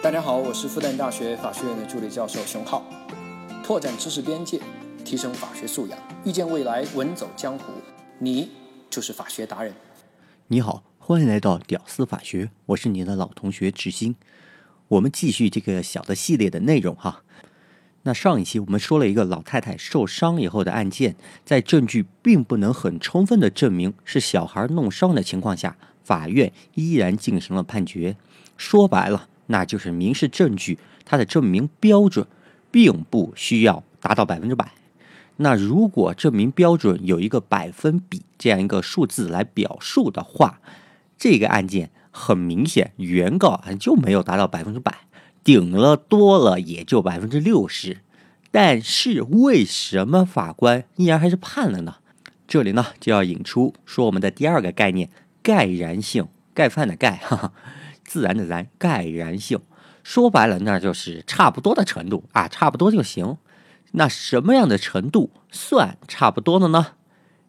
大家好，我是复旦大学法学院的助理教授熊浩，拓展知识边界，提升法学素养，遇见未来，稳走江湖。你就是法学达人。你好，欢迎来到屌丝法学，我是你的老同学志新。我们继续这个小的系列的内容哈。那上一期我们说了一个老太太受伤以后的案件，在证据并不能很充分的证明是小孩弄伤的情况下，法院依然进行了判决。说白了。那就是民事证据，它的证明标准并不需要达到百分之百。那如果证明标准有一个百分比这样一个数字来表述的话，这个案件很明显，原告就没有达到百分之百，顶了多了也就百分之六十。但是为什么法官依然还是判了呢？这里呢就要引出说我们的第二个概念——盖然性，盖饭的盖，哈哈。自然的然，盖然性，说白了那就是差不多的程度啊，差不多就行。那什么样的程度算差不多的呢？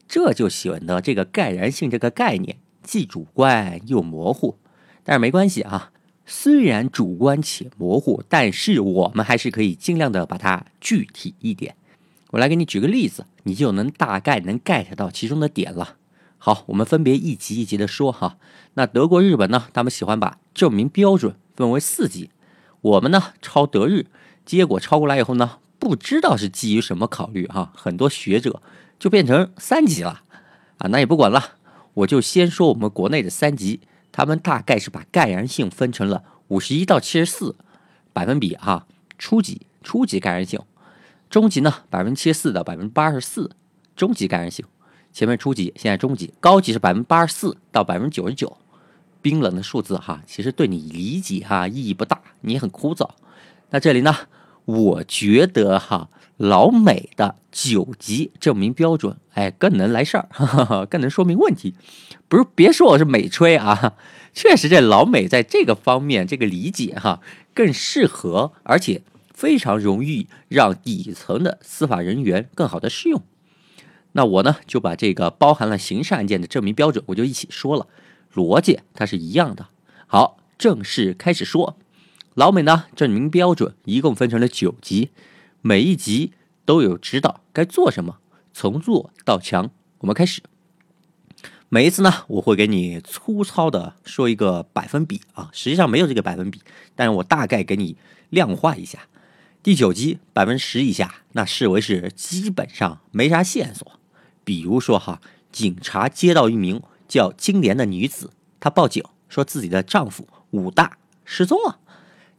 这就显得这个盖然性这个概念既主观又模糊。但是没关系啊，虽然主观且模糊，但是我们还是可以尽量的把它具体一点。我来给你举个例子，你就能大概能 get 到其中的点了。好，我们分别一级一级的说哈。那德国、日本呢？他们喜欢把证明标准分为四级。我们呢抄德日，结果抄过来以后呢，不知道是基于什么考虑哈，很多学者就变成三级了啊。那也不管了，我就先说我们国内的三级，他们大概是把盖然性分成了五十一到七十四百分比哈。初级，初级盖然性；中级呢，百分之七十四到百分之八十四，中级盖然性。前面初级，现在中级，高级是百分之八十四到百分之九十九。冰冷的数字哈，其实对你理解哈意义不大，你很枯燥。那这里呢，我觉得哈老美的九级证明标准，哎，更能来事儿，更能说明问题。不是，别说我是美吹啊，确实这老美在这个方面这个理解哈更适合，而且非常容易让底层的司法人员更好的适用。那我呢就把这个包含了刑事案件的证明标准，我就一起说了，逻辑它是一样的。好，正式开始说，老美呢证明标准一共分成了九级，每一级都有指导该做什么，从弱到强。我们开始，每一次呢我会给你粗糙的说一个百分比啊，实际上没有这个百分比，但是我大概给你量化一下。第九级百分之十以下，那视为是基本上没啥线索。比如说哈，警察接到一名叫金莲的女子，她报警说自己的丈夫武大失踪了，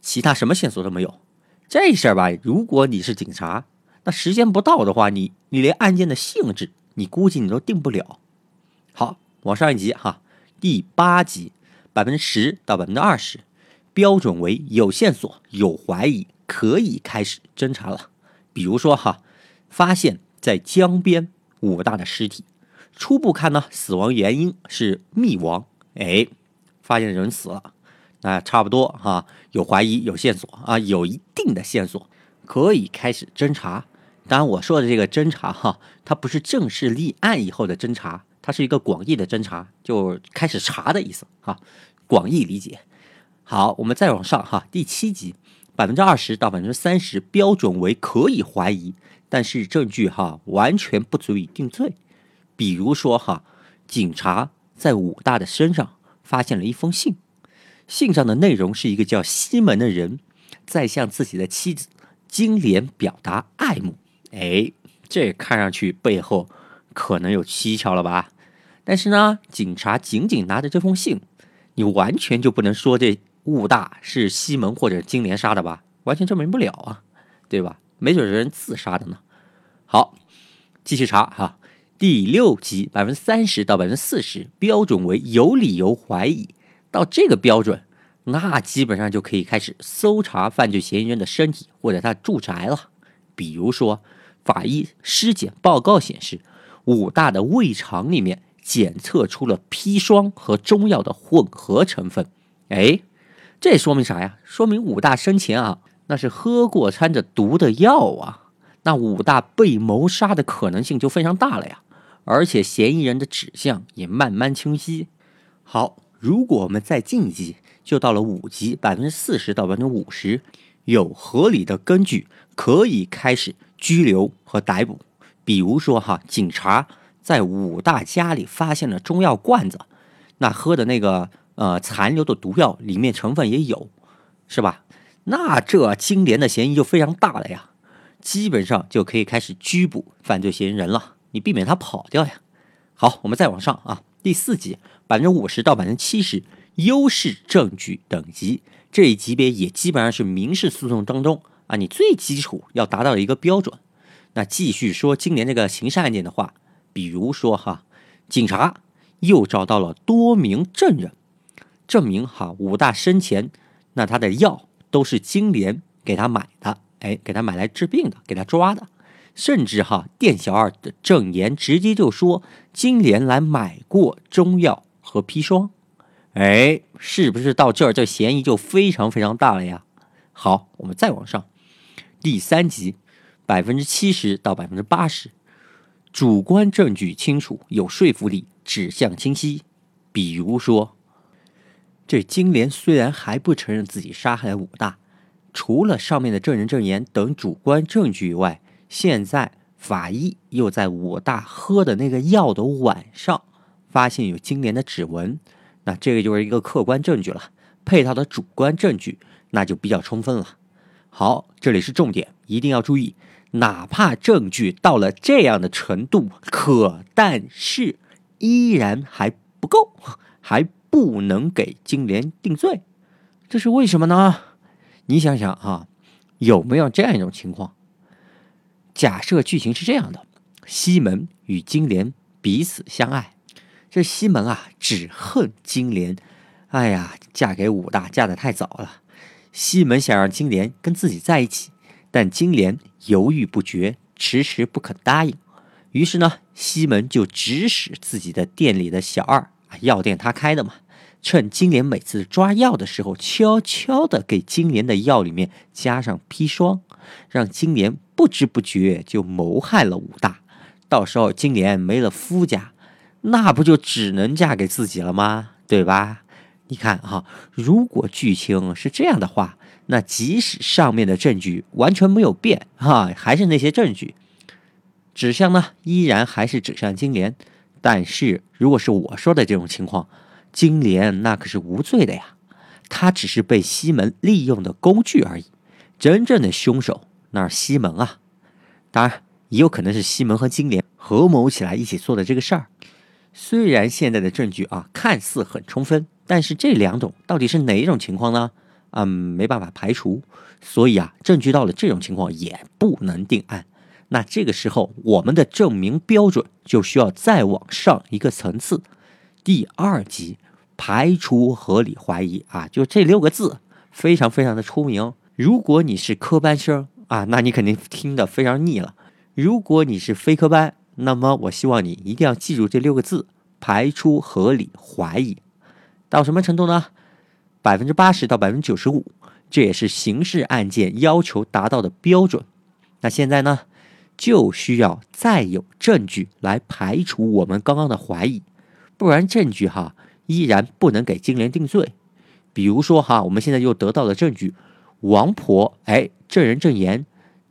其他什么线索都没有。这事儿吧，如果你是警察，那时间不到的话，你你连案件的性质，你估计你都定不了。好，往上一级哈，第八级百分之十到百分之二十，标准为有线索、有怀疑，可以开始侦查了。比如说哈，发现在江边。武大的尸体，初步看呢，死亡原因是溺亡。哎，发现人死了，那差不多哈，有怀疑，有线索啊，有一定的线索，可以开始侦查。当然，我说的这个侦查哈，它不是正式立案以后的侦查，它是一个广义的侦查，就开始查的意思哈，广义理解。好，我们再往上哈，第七集，百分之二十到百分之三十，标准为可以怀疑。但是证据哈完全不足以定罪，比如说哈，警察在武大的身上发现了一封信，信上的内容是一个叫西门的人在向自己的妻子金莲表达爱慕，哎，这看上去背后可能有蹊跷了吧？但是呢，警察仅仅拿着这封信，你完全就不能说这武大是西门或者金莲杀的吧？完全证明不了啊，对吧？没准是人自杀的呢。好，继续查哈。第六级百分之三十到百分之四十，标准为有理由怀疑。到这个标准，那基本上就可以开始搜查犯罪嫌疑人的身体或者他住宅了。比如说，法医尸检报告显示，武大的胃肠里面检测出了砒霜和中药的混合成分。哎，这说明啥呀？说明武大生前啊。那是喝过掺着毒的药啊，那武大被谋杀的可能性就非常大了呀，而且嫌疑人的指向也慢慢清晰。好，如果我们再进一级，就到了五级，百分之四十到百分之五十，有合理的根据可以开始拘留和逮捕。比如说哈，警察在武大家里发现了中药罐子，那喝的那个呃残留的毒药里面成分也有，是吧？那这金莲的嫌疑就非常大了呀，基本上就可以开始拘捕犯罪嫌疑人了，你避免他跑掉呀。好，我们再往上啊，第四级百分之五十到百分之七十优势证据等级这一级别也基本上是民事诉讼当中啊，你最基础要达到的一个标准。那继续说今年这个刑事案件的话，比如说哈，警察又找到了多名证人，证明哈武大生前那他的药都是金莲给他买的，哎，给他买来治病的，给他抓的。甚至哈，店小二的证言直接就说金莲来买过中药和砒霜，哎，是不是到这儿这嫌疑就非常非常大了呀？好，我们再往上，第三集，百分之七十到百分之八十，主观证据清楚，有说服力，指向清晰。比如说，这金莲虽然还不承认自己杀害了武大，除了上面的证人证言等主观证据以外。现在法医又在武大喝的那个药的晚上，发现有金莲的指纹，那这个就是一个客观证据了。配套的主观证据，那就比较充分了。好，这里是重点，一定要注意，哪怕证据到了这样的程度，可但是依然还不够，还不能给金莲定罪。这是为什么呢？你想想啊，有没有这样一种情况？假设剧情是这样的：西门与金莲彼此相爱，这西门啊只恨金莲，哎呀，嫁给武大嫁的太早了。西门想让金莲跟自己在一起，但金莲犹豫不决，迟迟不肯答应。于是呢，西门就指使自己的店里的小二，药店他开的嘛，趁金莲每次抓药的时候，悄悄的给金莲的药里面加上砒霜，让金莲。不知不觉就谋害了武大，到时候金莲没了夫家，那不就只能嫁给自己了吗？对吧？你看哈，如果剧情是这样的话，那即使上面的证据完全没有变，哈，还是那些证据，指向呢依然还是指向金莲。但是如果是我说的这种情况，金莲那可是无罪的呀，她只是被西门利用的工具而已，真正的凶手。那是西门啊，当然也有可能是西门和金莲合谋起来一起做的这个事儿。虽然现在的证据啊看似很充分，但是这两种到底是哪一种情况呢？嗯，没办法排除。所以啊，证据到了这种情况也不能定案。那这个时候，我们的证明标准就需要再往上一个层次。第二级排除合理怀疑啊，就这六个字非常非常的出名。如果你是科班生。啊，那你肯定听得非常腻了。如果你是非科班，那么我希望你一定要记住这六个字：排除合理怀疑。到什么程度呢？百分之八十到百分之九十五，这也是刑事案件要求达到的标准。那现在呢，就需要再有证据来排除我们刚刚的怀疑，不然证据哈依然不能给金莲定罪。比如说哈，我们现在又得到了证据。王婆，哎，证人证言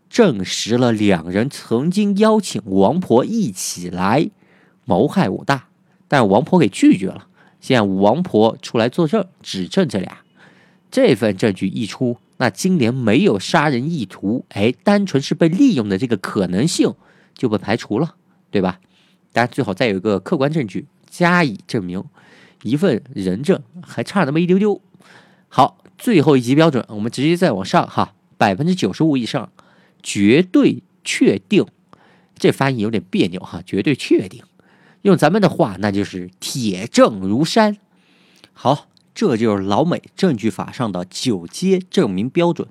证实了两人曾经邀请王婆一起来谋害武大，但王婆给拒绝了。现在王婆出来作证，指证这俩。这份证据一出，那金莲没有杀人意图，哎，单纯是被利用的这个可能性就被排除了，对吧？大家最好再有一个客观证据加以证明，一份人证还差那么一丢丢。好。最后一级标准，我们直接再往上哈，百分之九十五以上，绝对确定。这翻译有点别扭哈，绝对确定。用咱们的话，那就是铁证如山。好，这就是老美证据法上的九阶证明标准。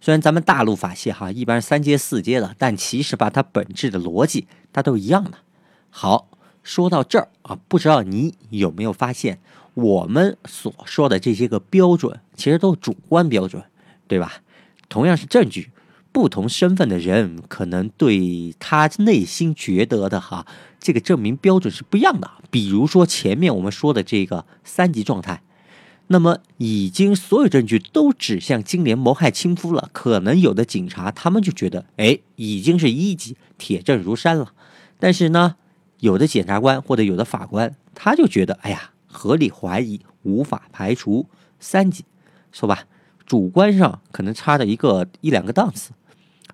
虽然咱们大陆法系哈一般是三阶四阶的，但其实吧，它本质的逻辑它都一样的。好，说到这儿啊，不知道你有没有发现？我们所说的这些个标准，其实都是主观标准，对吧？同样是证据，不同身份的人可能对他内心觉得的哈这个证明标准是不一样的。比如说前面我们说的这个三级状态，那么已经所有证据都指向金莲谋害亲夫了，可能有的警察他们就觉得，哎，已经是一级，铁证如山了。但是呢，有的检察官或者有的法官他就觉得，哎呀，合理怀疑，无法排除三级，说吧，主观上可能差着一个一两个档次。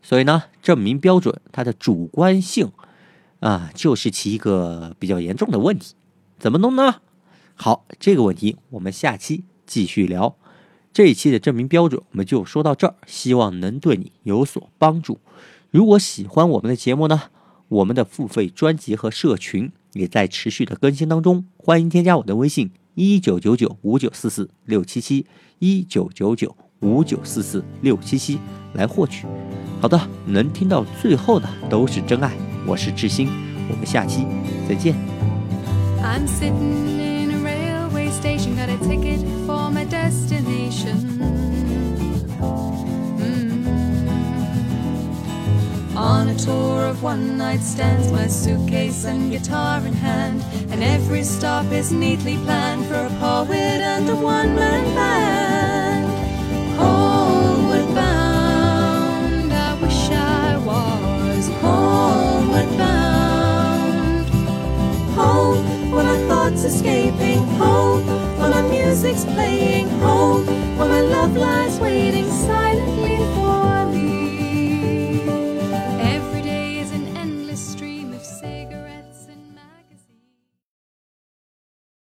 所以呢，证明标准它的主观性啊，就是其一个比较严重的问题。怎么弄呢？好，这个问题我们下期继续聊。这一期的证明标准我们就说到这儿，希望能对你有所帮助。如果喜欢我们的节目呢，我们的付费专辑和社群也在持续的更新当中，欢迎添加我的微信：一九九九五九四四六七七一九九九五九四四六七七来获取。好的，能听到最后的都是真爱。我是志新，我们下期再见。I'm sitting one night stands, my suitcase and guitar in hand, and every stop is neatly planned for a poet and a one man band. Homeward bound, I wish I was homeward bound. Home, where my thoughts escaping. Home, where my music's playing. Home, where my love lies waiting